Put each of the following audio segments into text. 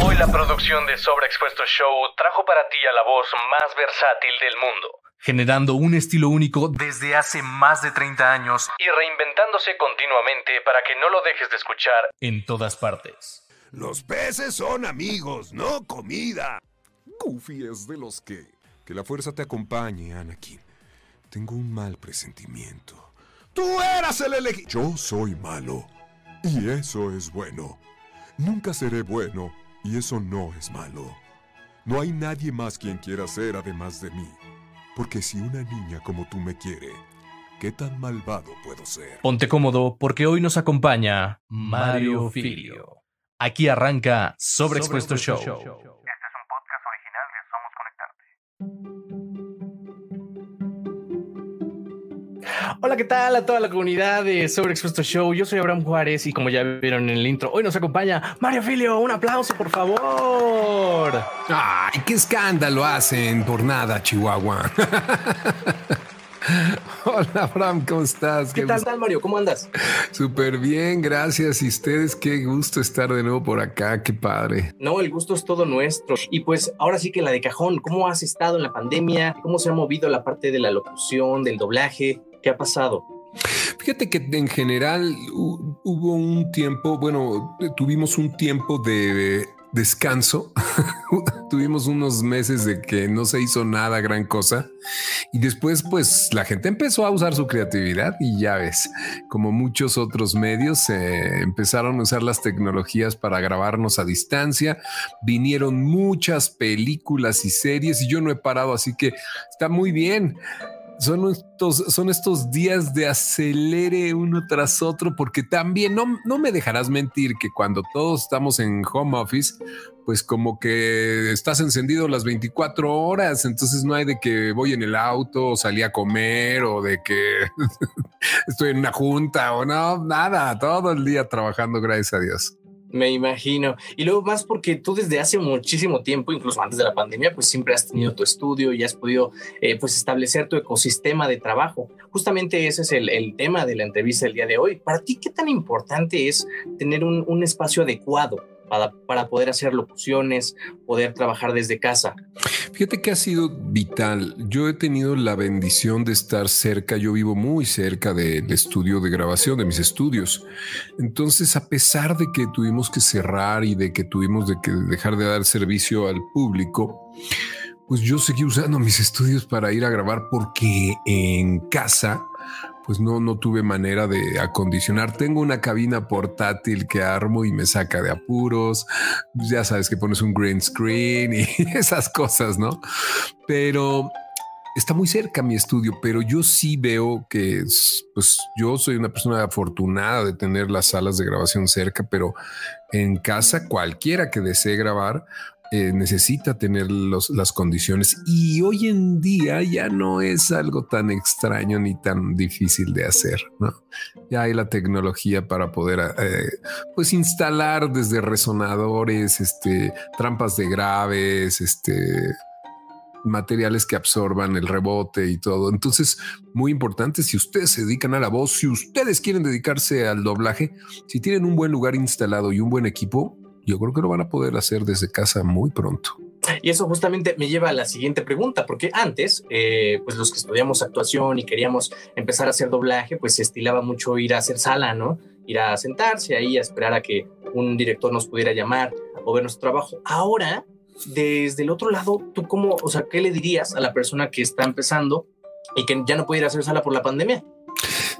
Hoy la producción de Sobreexpuesto Show trajo para ti a la voz más versátil del mundo, generando un estilo único desde hace más de 30 años y reinventándose continuamente para que no lo dejes de escuchar en todas partes. Los peces son amigos, no comida. Goofy es de los que... Que la fuerza te acompañe, Anakin. Tengo un mal presentimiento. Tú eras el elegido. Yo soy malo. Y eso es bueno. Nunca seré bueno. Y eso no es malo. No hay nadie más quien quiera ser además de mí. Porque si una niña como tú me quiere, ¿qué tan malvado puedo ser? Ponte cómodo porque hoy nos acompaña Mario Filio. Aquí arranca Sobreexpuesto Show. Este Hola, ¿qué tal a toda la comunidad de Sobreexpuesto Show? Yo soy Abraham Juárez y como ya vieron en el intro, hoy nos acompaña Mario Filio. Un aplauso, por favor. Ay, qué escándalo hacen por nada, Chihuahua. Hola, Abraham, ¿cómo estás? ¿Qué, tal, tal, Mario? ¿Cómo andas? Súper bien, gracias. Y ustedes, qué gusto estar de nuevo por acá, qué padre. No, el gusto es todo nuestro. Y pues ahora sí que la de cajón, ¿cómo has estado en la pandemia? ¿Cómo se ha movido la parte de la locución, del doblaje? ¿Qué ha pasado? Fíjate que en general hubo un tiempo, bueno, tuvimos un tiempo de descanso. Tuvimos unos meses de que no se hizo nada gran cosa y después pues la gente empezó a usar su creatividad y ya ves, como muchos otros medios eh, empezaron a usar las tecnologías para grabarnos a distancia. Vinieron muchas películas y series y yo no he parado, así que está muy bien son estos, son estos días de acelere uno tras otro, porque también no, no me dejarás mentir que cuando todos estamos en home office, pues como que estás encendido las 24 horas, entonces no hay de que voy en el auto, o salí a comer o de que estoy en una junta o no, nada, todo el día trabajando, gracias a Dios. Me imagino. Y luego más porque tú desde hace muchísimo tiempo, incluso antes de la pandemia, pues siempre has tenido tu estudio y has podido eh, pues establecer tu ecosistema de trabajo. Justamente ese es el, el, tema de la entrevista del día de hoy. Para ti, ¿qué tan importante es tener un, un espacio adecuado para, poder hacer locuciones, poder trabajar desde casa? Fíjate que ha sido vital. Yo he tenido la bendición de estar cerca, yo vivo muy cerca del estudio de grabación, de mis estudios. Entonces, a pesar de que tuvimos que cerrar y de que tuvimos de que dejar de dar servicio al público, pues yo seguí usando mis estudios para ir a grabar porque en casa pues no, no tuve manera de acondicionar. Tengo una cabina portátil que armo y me saca de apuros. Ya sabes que pones un green screen y esas cosas, ¿no? Pero está muy cerca mi estudio, pero yo sí veo que pues yo soy una persona afortunada de tener las salas de grabación cerca, pero en casa cualquiera que desee grabar eh, necesita tener las condiciones y hoy en día ya no es algo tan extraño ni tan difícil de hacer. ¿no? Ya hay la tecnología para poder eh, pues instalar desde resonadores, este, trampas de graves, este, materiales que absorban el rebote y todo. Entonces, muy importante, si ustedes se dedican a la voz, si ustedes quieren dedicarse al doblaje, si tienen un buen lugar instalado y un buen equipo, yo creo que lo van a poder hacer desde casa muy pronto. Y eso justamente me lleva a la siguiente pregunta, porque antes, eh, pues los que estudiamos actuación y queríamos empezar a hacer doblaje, pues se estilaba mucho ir a hacer sala, ¿no? Ir a sentarse ahí a esperar a que un director nos pudiera llamar o ver nuestro trabajo. Ahora, desde el otro lado, ¿tú cómo, o sea, qué le dirías a la persona que está empezando y que ya no puede ir a hacer sala por la pandemia?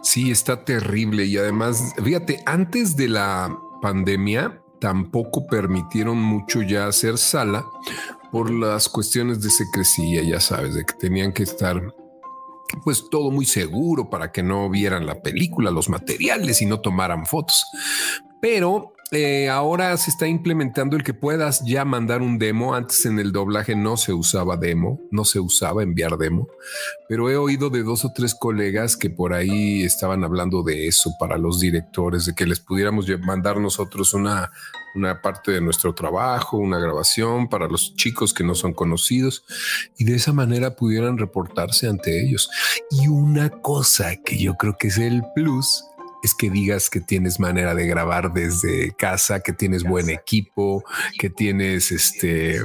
Sí, está terrible y además, fíjate, antes de la pandemia, tampoco permitieron mucho ya hacer sala por las cuestiones de secrecía, ya sabes, de que tenían que estar pues todo muy seguro para que no vieran la película, los materiales y no tomaran fotos. Pero eh, ahora se está implementando el que puedas ya mandar un demo. Antes en el doblaje no se usaba demo, no se usaba enviar demo, pero he oído de dos o tres colegas que por ahí estaban hablando de eso para los directores, de que les pudiéramos mandar nosotros una, una parte de nuestro trabajo, una grabación para los chicos que no son conocidos y de esa manera pudieran reportarse ante ellos. Y una cosa que yo creo que es el plus es que digas que tienes manera de grabar desde casa, que tienes buen equipo, que tienes este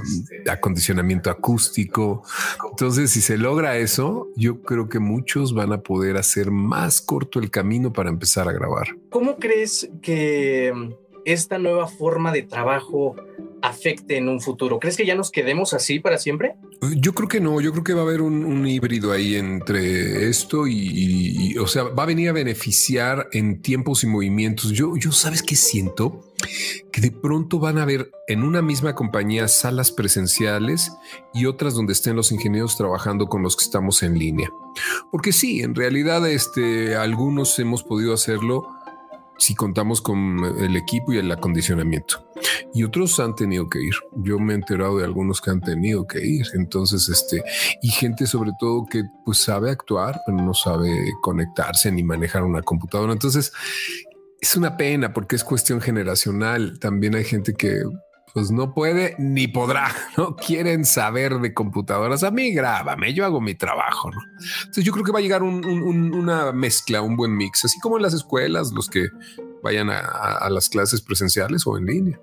acondicionamiento acústico. Entonces, si se logra eso, yo creo que muchos van a poder hacer más corto el camino para empezar a grabar. ¿Cómo crees que esta nueva forma de trabajo afecte en un futuro? ¿Crees que ya nos quedemos así para siempre? Yo creo que no, yo creo que va a haber un, híbrido ahí entre esto y, o sea, va a venir a beneficiar en tiempos y movimientos. Yo, yo sabes que siento que de pronto van a haber en una misma compañía salas presenciales y otras donde estén los ingenieros trabajando con los que estamos en línea. Porque sí, en realidad, este, algunos hemos podido hacerlo si contamos con el equipo y el acondicionamiento. Y otros han tenido que ir. Yo me he enterado de algunos que han tenido que ir. Entonces, este, y gente sobre todo que pues sabe actuar, pero no sabe conectarse ni manejar una computadora. Entonces, es una pena porque es cuestión generacional. También hay gente que pues no puede ni podrá, no quieren saber de computadoras. A mí grábame, yo hago mi trabajo. ¿no? Entonces yo creo que va a llegar una mezcla, un buen mix, así como en las escuelas, los que vayan a, las clases presenciales o en línea.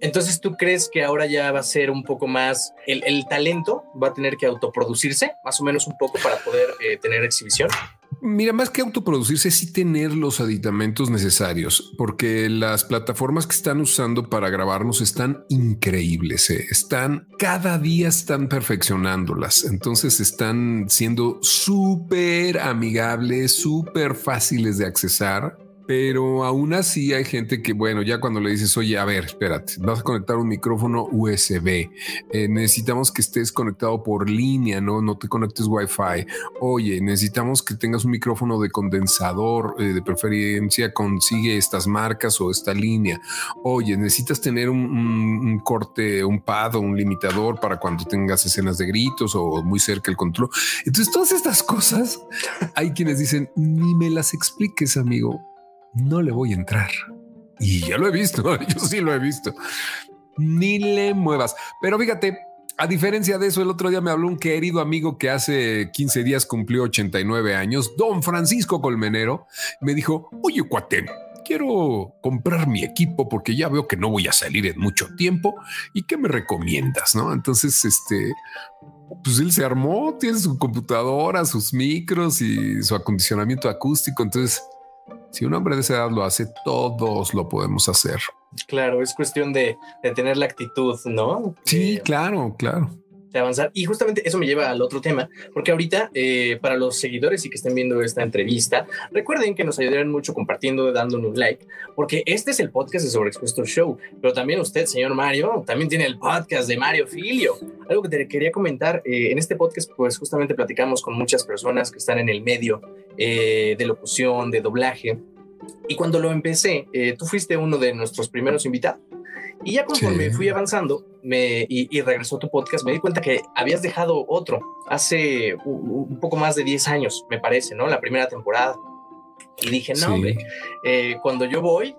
Entonces, ¿tú crees que ahora ya va a ser un poco más el, talento va a tener que autoproducirse más o menos un poco para poder eh, tener exhibición? Mira, más que autoproducirse, sí tener los aditamentos necesarios, porque las plataformas que están usando para grabarnos están increíbles. ¿eh? Están cada día están perfeccionándolas. Entonces están siendo súper amigables, súper fáciles de accesar pero aún así hay gente que, bueno, ya cuando le dices, oye, a ver, espérate, vas a conectar un micrófono USB, eh, necesitamos que estés conectado por línea, no, no te conectes Wi-Fi. Oye, necesitamos que tengas un micrófono de condensador, eh, de preferencia consigue estas marcas o esta línea. Oye, necesitas tener un, un corte, un pad o un limitador para cuando tengas escenas de gritos o muy cerca el control. Entonces, todas estas cosas, hay quienes dicen, ni me las expliques, amigo no le voy a entrar. Y ya lo he visto, yo sí lo he visto. Ni le muevas. Pero fíjate, a diferencia de eso, el otro día me habló un querido amigo que hace 15 días cumplió 89 años, don Francisco Colmenero. Me dijo, oye, cuate, quiero comprar mi equipo porque ya veo que no voy a salir en mucho tiempo. ¿Y qué me recomiendas? No, entonces, este, pues él se armó, tiene su computadora, sus micros y su acondicionamiento acústico. Entonces, si un hombre de esa edad lo hace, todos lo podemos hacer. Claro, es cuestión de, tener la actitud, ¿no? Sí, claro, claro de avanzar. Y justamente eso me lleva al otro tema, porque ahorita eh, para los seguidores y que estén viendo esta entrevista, recuerden que nos ayudarán mucho compartiendo, dándonos like, porque este es el podcast de Sobreexpuesto Show, pero también usted, señor Mario, también tiene el podcast de Mario Filio. Algo que te quería comentar, eh, en este podcast pues justamente platicamos con muchas personas que están en el medio eh, de locución, de doblaje, y cuando lo empecé, tú fuiste uno de nuestros primeros invitados. Y ya conforme fui avanzando me, y, regresó tu podcast, me di cuenta que habías dejado otro hace un, poco más de 10 años, me parece, ¿no? La primera temporada. Y dije, no, hombre, eh, cuando yo voy,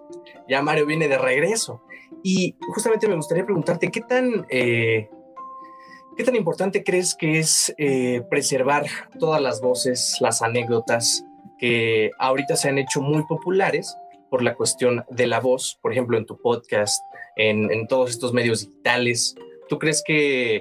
ya Mario viene de regreso. Y justamente me gustaría preguntarte, ¿qué tan, eh, ¿qué tan importante crees que es eh, preservar todas las voces, las anécdotas que ahorita se han hecho muy populares por la cuestión de la voz, por ejemplo, en tu podcast, en, todos estos medios digitales. ¿Tú crees que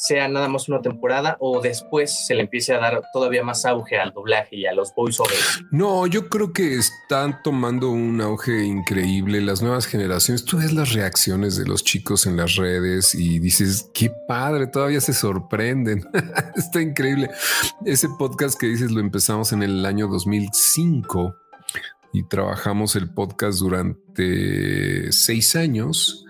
sea nada más una temporada o después se le empiece a dar todavía más auge al doblaje y a los voiceovers? No, yo creo que están tomando un auge increíble las nuevas generaciones. Tú ves las reacciones de los chicos en las redes y dices, qué padre, todavía se sorprenden. Está increíble. Ese podcast que dices lo empezamos en el año 2005 y trabajamos el podcast durante seis años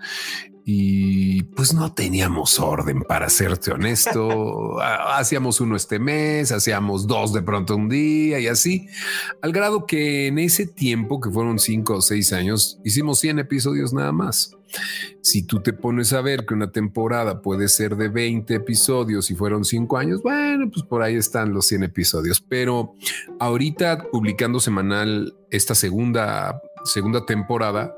y pues no teníamos orden para serte honesto. hacíamos uno este mes, hacíamos dos de pronto un día y así, al grado que en ese tiempo, que fueron cinco o seis años, hicimos 100 episodios nada más. Si tú te pones a ver que una temporada puede ser de 20 episodios y fueron 5 años, bueno, pues por ahí están los 100 episodios. Pero ahorita publicando semanal esta segunda, segunda temporada,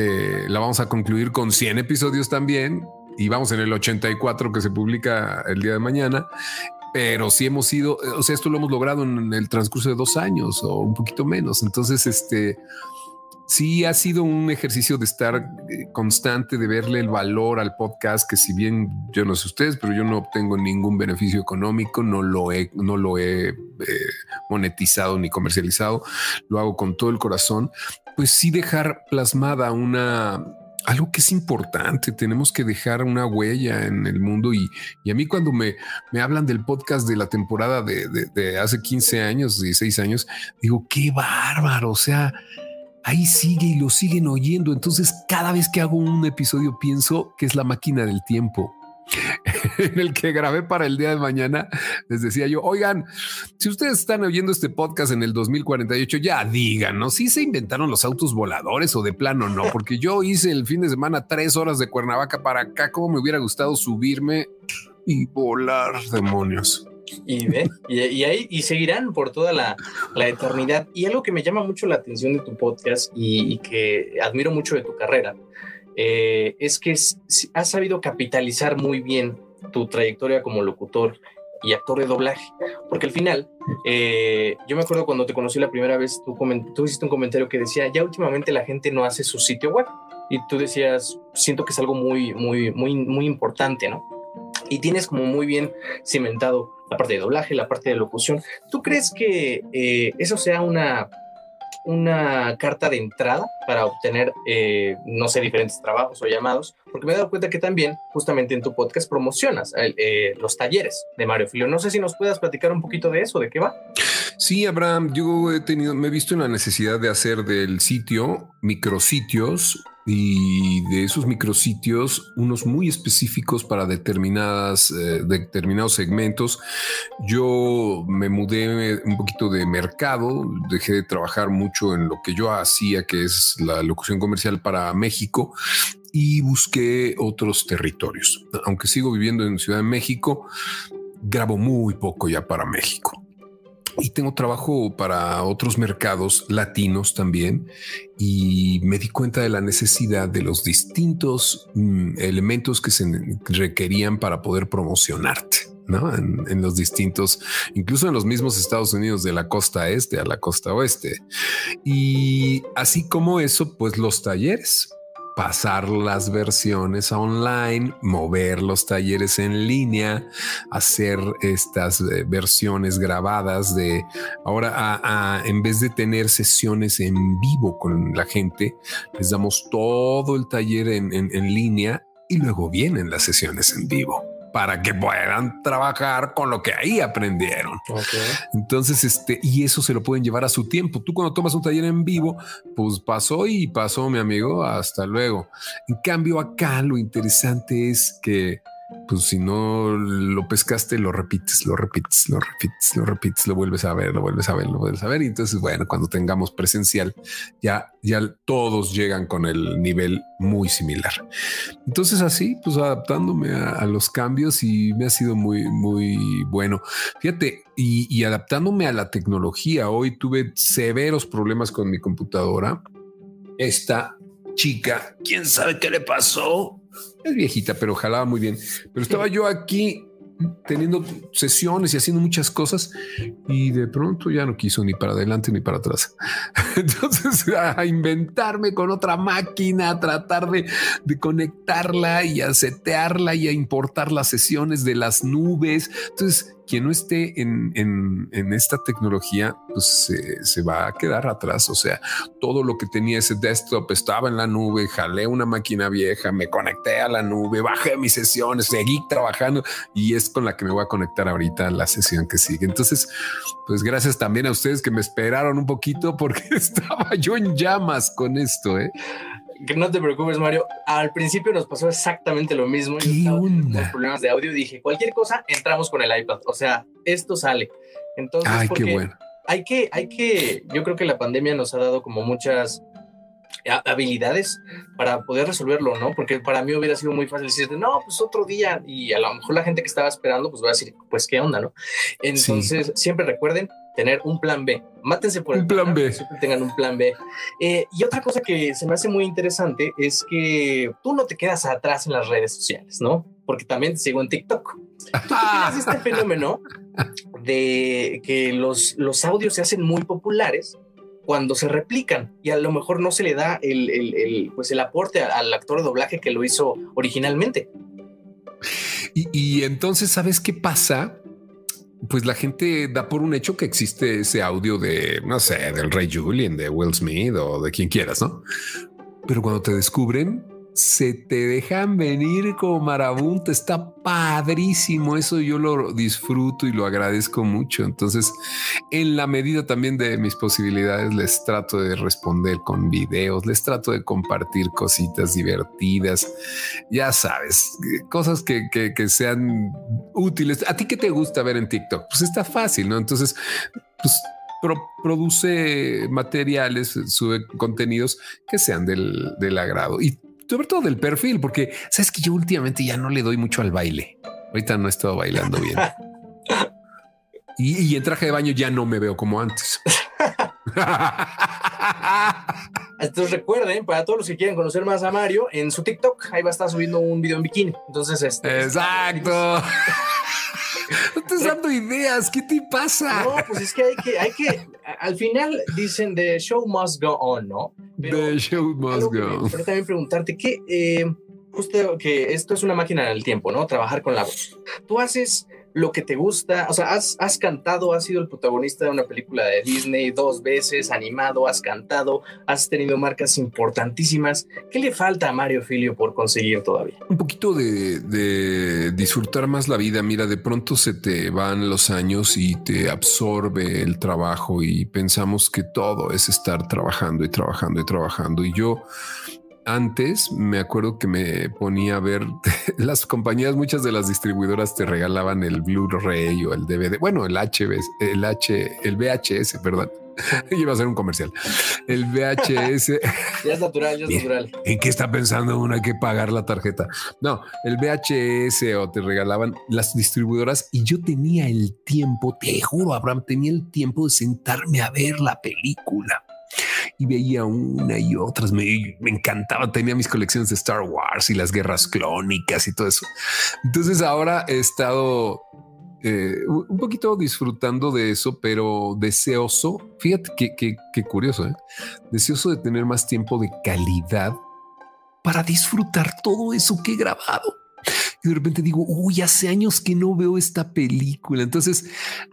eh, la vamos a concluir con 100 episodios también y vamos en el 84 que se publica el día de mañana. pero sí hemos sido, o sea, esto lo hemos logrado en el transcurso de dos años o un poquito menos. Entonces, este, sí ha sido un ejercicio de estar eh, constante, de verle el valor al podcast, que si bien yo no sé ustedes, pero yo no obtengo ningún beneficio económico, no lo he, no lo he eh, monetizado ni comercializado, lo hago con todo el corazón, pues sí dejar plasmada una, algo que es importante, tenemos que dejar una huella en el mundo y, a mí cuando me, me, hablan del podcast de la temporada de, de, hace 15 años, 16 años, digo, qué bárbaro, o sea, ahí sigue y lo siguen oyendo, entonces cada vez que hago un episodio pienso que es la máquina del tiempo en el que grabé para el día de mañana, les decía yo, oigan, si ustedes están oyendo este podcast en el 2048, ya díganos si se inventaron los autos voladores o de plano no, porque yo hice el fin de semana tres horas de Cuernavaca para acá, como me hubiera gustado subirme y volar demonios. Y, ve, y, ahí y seguirán por toda la, la, eternidad. Y algo que me llama mucho la atención de tu podcast y, y que admiro mucho de tu carrera eh, es que has sabido capitalizar muy bien tu trayectoria como locutor y actor de doblaje, porque al final, eh, yo me acuerdo cuando te conocí la primera vez, tú, tú hiciste un comentario que decía, ya últimamente la gente no hace su sitio web, y tú decías, siento que es algo muy, muy, muy, muy importante, ¿no? Y tienes como muy bien cimentado la parte de doblaje, la parte de locución. ¿Tú crees que eh, eso sea una una carta de entrada para obtener, eh, no sé, diferentes trabajos o llamados, porque me he dado cuenta que también, justamente en tu podcast, promocionas eh, los talleres de Mario Filio. No sé si nos puedas platicar un poquito de eso, de qué va. Sí, Abraham, yo he tenido, me he visto en la necesidad de hacer del sitio micrositios y de esos micrositios, unos muy específicos para determinadas, eh, determinados segmentos. Yo me mudé un poquito de mercado, dejé de trabajar mucho en lo que yo hacía, que es la locución comercial para México, y busqué otros territorios. Aunque sigo viviendo en Ciudad de México, grabo muy poco ya para México y tengo trabajo para otros mercados latinos también y me di cuenta de la necesidad de los distintos mm, elementos que se requerían para poder promocionarte. ¿no? En, en, los distintos, incluso en los mismos Estados Unidos de la costa este a la costa oeste. Y así como eso, pues los talleres pasar las versiones online, mover los talleres en línea, hacer estas eh, versiones grabadas de ahora en vez de tener sesiones en vivo con la gente, les damos todo el taller en, en línea y luego vienen las sesiones en vivo para que puedan trabajar con lo que ahí aprendieron. Entonces, este, y eso se lo pueden llevar a su tiempo. Tú cuando tomas un taller en vivo, pues pasó y pasó, mi amigo, hasta luego. En cambio, acá lo interesante es que pues si no lo pescaste, lo repites, lo repites, lo repites, lo repites, lo vuelves a ver, lo vuelves a ver, lo vuelves a ver. Y entonces, bueno, cuando tengamos presencial, ya, ya todos llegan con el nivel muy similar. Entonces, así, pues adaptándome a, los cambios y me ha sido muy, muy bueno. Fíjate, y, y adaptándome a la tecnología. Hoy tuve severos problemas con mi computadora. Esta chica, quién sabe qué le pasó es viejita, pero jalaba muy bien. Pero estaba yo aquí teniendo sesiones y haciendo muchas cosas y de pronto ya no quiso ni para adelante ni para atrás. Entonces a inventarme con otra máquina, a tratar de, de, conectarla y a setearla y a importar las sesiones de las nubes. Entonces quien no esté en, en, esta tecnología, pues se, va a quedar atrás. O sea, todo lo que tenía ese desktop estaba en la nube, jalé una máquina vieja, me conecté a la nube, bajé mis sesiones, seguí trabajando y es con la que me voy a conectar ahorita la sesión que sigue. Entonces, pues gracias también a ustedes que me esperaron un poquito porque estaba yo en llamas con esto. ¿eh? Que no te preocupes, Mario. Al principio nos pasó exactamente lo mismo. ¿Qué onda? problemas de audio. Dije, cualquier cosa, entramos con el iPad. O sea, esto sale. Entonces, Ay, qué bueno. Hay que, hay que, yo creo que la pandemia nos ha dado como muchas habilidades para poder resolverlo, ¿no? Porque para mí hubiera sido muy fácil decirte, no, pues otro día, y a lo mejor la gente que estaba esperando, pues va a decir, pues qué onda, ¿no? Entonces, siempre recuerden, tener un plan B. Mátense por el plan B. Siempre tengan un plan B. Eh, y otra cosa que se me hace muy interesante es que tú no te quedas atrás en las redes sociales, ¿no? Porque también te sigo en TikTok. ¿Tú este fenómeno de que los, los audios se hacen muy populares cuando se replican y a lo mejor no se le da el, el, pues el aporte al actor de doblaje que lo hizo originalmente? Y, y entonces, ¿sabes qué pasa? pues la gente da por un hecho que existe ese audio de, no sé, del Rey Julian, de Will Smith o de quien quieras, ¿no? Pero cuando te descubren, se te dejan venir como marabunta. Está padrísimo. Eso yo lo disfruto y lo agradezco mucho. Entonces, en la medida también de mis posibilidades, les trato de responder con videos, les trato de compartir cositas divertidas. Ya sabes, cosas que, que, que sean útiles. ¿A ti qué te gusta ver en TikTok? Pues está fácil, ¿no? Entonces, pues produce materiales, sube contenidos que sean del, del agrado. Y sobre todo del perfil, porque sabes que yo últimamente ya no le doy mucho al baile. Ahorita no he estado bailando bien. y, y en traje de baño ya no me veo como antes. Entonces recuerden, para todos los que quieren conocer más a Mario, en su TikTok, ahí va a estar subiendo un video en bikini. Entonces, este, exacto. No estás dando ideas. ¿Qué te pasa? No, pues es que hay que, hay que, al final dicen the show must go on, ¿no? Pero the show must go on. Pero también preguntarte que, eh, justo que esto es una máquina del tiempo, ¿no? Trabajar con la voz. Tú haces lo que te gusta, o sea, has, has, cantado, has sido el protagonista de una película de Disney dos veces, animado, has cantado, has tenido marcas importantísimas. ¿Qué le falta a Mario Filio por conseguir todavía? Un poquito de, de, disfrutar más la vida. Mira, de pronto se te van los años y te absorbe el trabajo y pensamos que todo es estar trabajando y trabajando y trabajando. Y yo antes me acuerdo que me ponía a ver las compañías, muchas de las distribuidoras te regalaban el Blu-ray o el DVD, bueno, el HBS, el H, el VHS, perdón. Iba a ser un comercial. El VHS. ya es natural, ya es natural. ¿En qué está pensando uno? Hay que pagar la tarjeta. No, el VHS o te regalaban las distribuidoras y yo tenía el tiempo, te juro, Abraham, tenía el tiempo de sentarme a ver la película y veía una y otras. Me, me, encantaba. Tenía mis colecciones de Star Wars y las guerras clónicas y todo eso. Entonces ahora he estado eh, un poquito disfrutando de eso, pero deseoso. Fíjate qué que, que, curioso, ¿eh? deseoso de tener más tiempo de calidad para disfrutar todo eso que he grabado y de repente digo, uy, hace años que no veo esta película. Entonces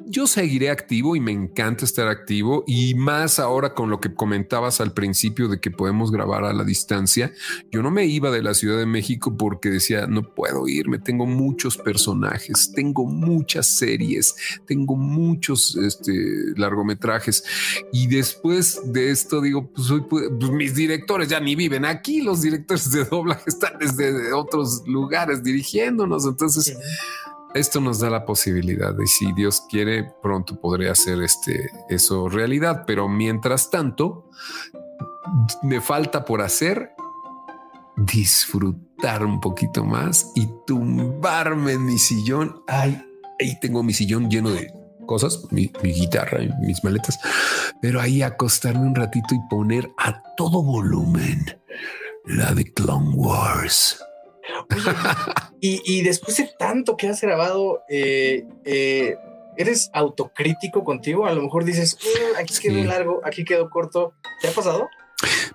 yo seguiré activo y me encanta estar activo y más ahora con lo que comentabas al principio de que podemos grabar a la distancia. Yo no me iba de la Ciudad de México porque decía, no puedo irme, tengo muchos personajes, tengo muchas series, tengo muchos este, largometrajes y después de esto digo, pues, pues mis directores ya ni viven aquí, los directores de doblaje están desde otros lugares dirigiendo entonces, esto nos da la posibilidad de si Dios quiere, pronto podré hacer este, eso realidad. Pero mientras tanto, me falta por hacer disfrutar un poquito más y tumbarme en mi sillón. Ay, ahí tengo mi sillón lleno de cosas, mi, mi guitarra y mis maletas, pero ahí acostarme un ratito y poner a todo volumen la de Clone Wars. Oye, y, y, después de tanto que has grabado, eh, eh, ¿eres autocrítico contigo? A lo mejor dices, mm, aquí quedó sí. largo, aquí quedó corto. ¿Te ha pasado?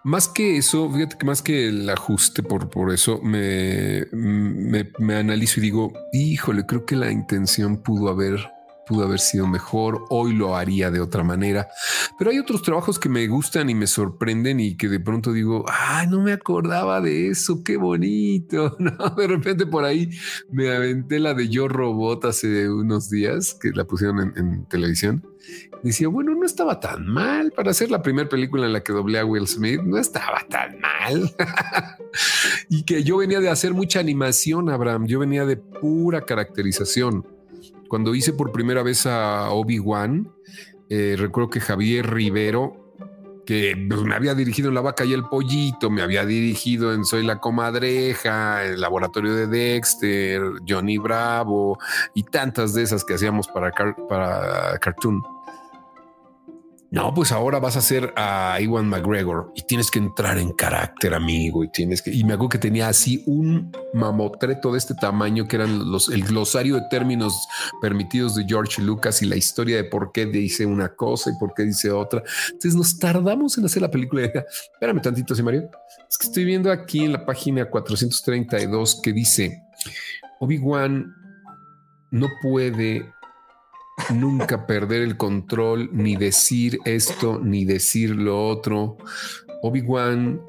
Más que eso, fíjate que más que el ajuste por, por eso, me, me, me analizo y digo, híjole, creo que la intención pudo haber pudo haber sido mejor, hoy lo haría de otra manera. Pero hay otros trabajos que me gustan y me sorprenden y que de pronto digo, ah, no me acordaba de eso, qué bonito. De repente por ahí me aventé la de Yo Robot hace unos días que la pusieron en, en televisión. Decía, bueno, no estaba tan mal para hacer la primera película en la que doblé a Will Smith, no estaba tan mal. y que yo venía de hacer mucha animación, Abraham, yo venía de pura caracterización cuando hice por primera vez a Obi-Wan, eh, recuerdo que Javier Rivero, que me había dirigido en La Vaca y el Pollito, me había dirigido en Soy la Comadreja, el Laboratorio de Dexter, Johnny Bravo y tantas de esas que hacíamos para, para Cartoon. No, pues ahora vas a hacer a Iwan McGregor y tienes que entrar en carácter, amigo, y tienes que. Y me acuerdo que tenía así un mamotreto de este tamaño que eran los el glosario de términos permitidos de George Lucas y la historia de por qué dice una cosa y por qué dice otra. Entonces nos tardamos en hacer la película. Espérame tantito, ¿sí, Mario? Es que estoy viendo aquí en la página 432 que dice Obi-Wan no puede nunca perder el control, ni decir esto, ni decir lo otro. Obi-Wan,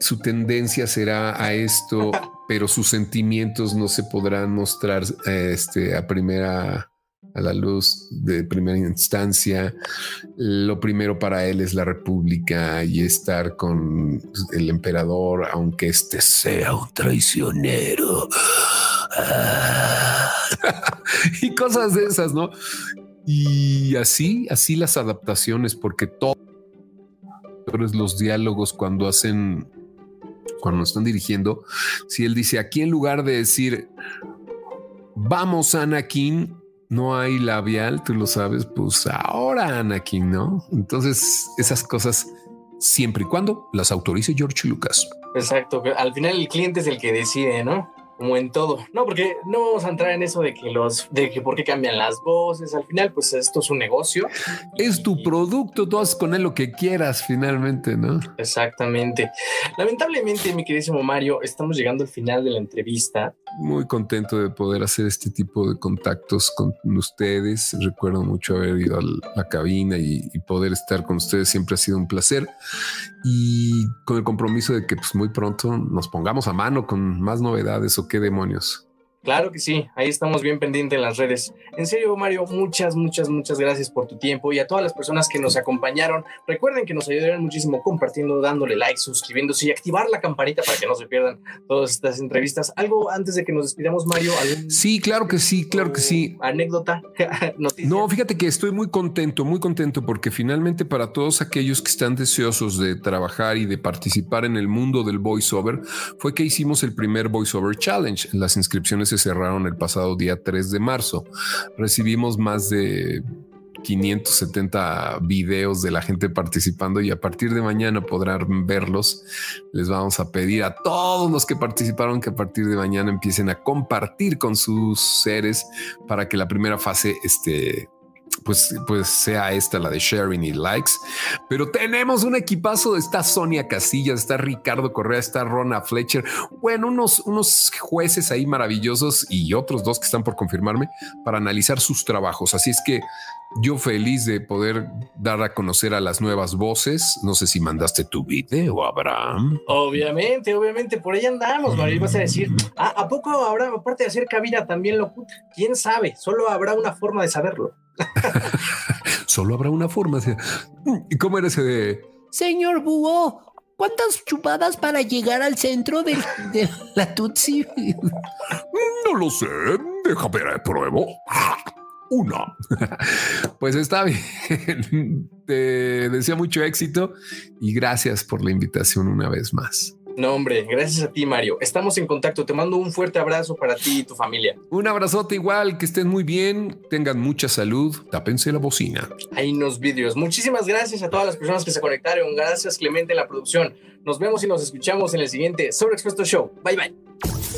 su tendencia será a esto, pero sus sentimientos no se podrán mostrar este, a primera a la luz de primera instancia. Lo primero para él es la república y estar con el emperador, aunque este sea un traicionero. y cosas de esas, ¿no? Y así, así las adaptaciones, porque todos los diálogos cuando hacen, cuando están dirigiendo, si él dice aquí en lugar de decir vamos Anakin, no hay labial, tú lo sabes, pues ahora Anakin, ¿no? Entonces esas cosas siempre y cuando las autorice George Lucas. Exacto, al final el cliente es el que decide, ¿no? Como en todo. No, porque no vamos a entrar en eso de que los, de que por qué cambian las voces. Al final, pues esto es un negocio. Es tu producto, tú haces con él lo que quieras finalmente, ¿no? Exactamente. Lamentablemente, mi queridísimo Mario, estamos llegando al final de la entrevista. Muy contento de poder hacer este tipo de contactos con ustedes. Recuerdo mucho haber ido a la cabina y, poder estar con ustedes siempre ha sido un placer. Y con el compromiso de que pues, muy pronto nos pongamos a mano con más novedades o qué demonios. Claro que sí, ahí estamos bien pendientes en las redes. En serio, Mario, muchas, muchas, muchas gracias por tu tiempo y a todas las personas que nos acompañaron. Recuerden que nos ayudaron muchísimo compartiendo, dándole like, suscribiéndose y activar la campanita para que no se pierdan todas estas entrevistas. ¿Algo antes de que nos despidamos, Mario? Sí, claro que sí, claro que sí. ¿Anécdota? No, fíjate que estoy muy contento, muy contento porque finalmente para todos aquellos que están deseosos de trabajar y de participar en el mundo del voiceover, fue que hicimos el primer voiceover challenge. Las inscripciones se cerraron el pasado día 3 de marzo. Recibimos más de 570 videos de la gente participando y a partir de mañana podrán verlos. Les vamos a pedir a todos los que participaron que a partir de mañana empiecen a compartir con sus seres para que la primera fase esté pues, pues sea esta la de sharing y likes. Pero tenemos un equipazo. Está Sonia Casillas, está Ricardo Correa, está Rona Fletcher. Bueno, unos, unos jueces ahí maravillosos y otros dos que están por confirmarme para analizar sus trabajos. Así es que yo feliz de poder dar a conocer a las nuevas voces. No sé si mandaste tu video, Abraham. Obviamente, obviamente, por ahí andamos. Mario, vas a decir, ah, ¿a poco habrá, aparte de hacer cabina, también lo ¿Quién sabe? Solo habrá una forma de saberlo. Solo habrá una forma. ¿Y cómo era ese de Señor Búho? ¿Cuántas chupadas para llegar al centro de, la Tutsi? No lo sé. Deja ver, pruebo. Una. Pues está bien. Te deseo mucho éxito y gracias por la invitación una vez más. No, hombre, gracias a ti, Mario. Estamos en contacto. Te mando un fuerte abrazo para ti y tu familia. Un abrazote igual, que estén muy bien, tengan mucha salud, tápense la bocina. Hay unos vídeos. Muchísimas gracias a todas las personas que se conectaron. Gracias, Clemente, en la producción. Nos vemos y nos escuchamos en el siguiente Sobre Expuesto Show. Bye, bye.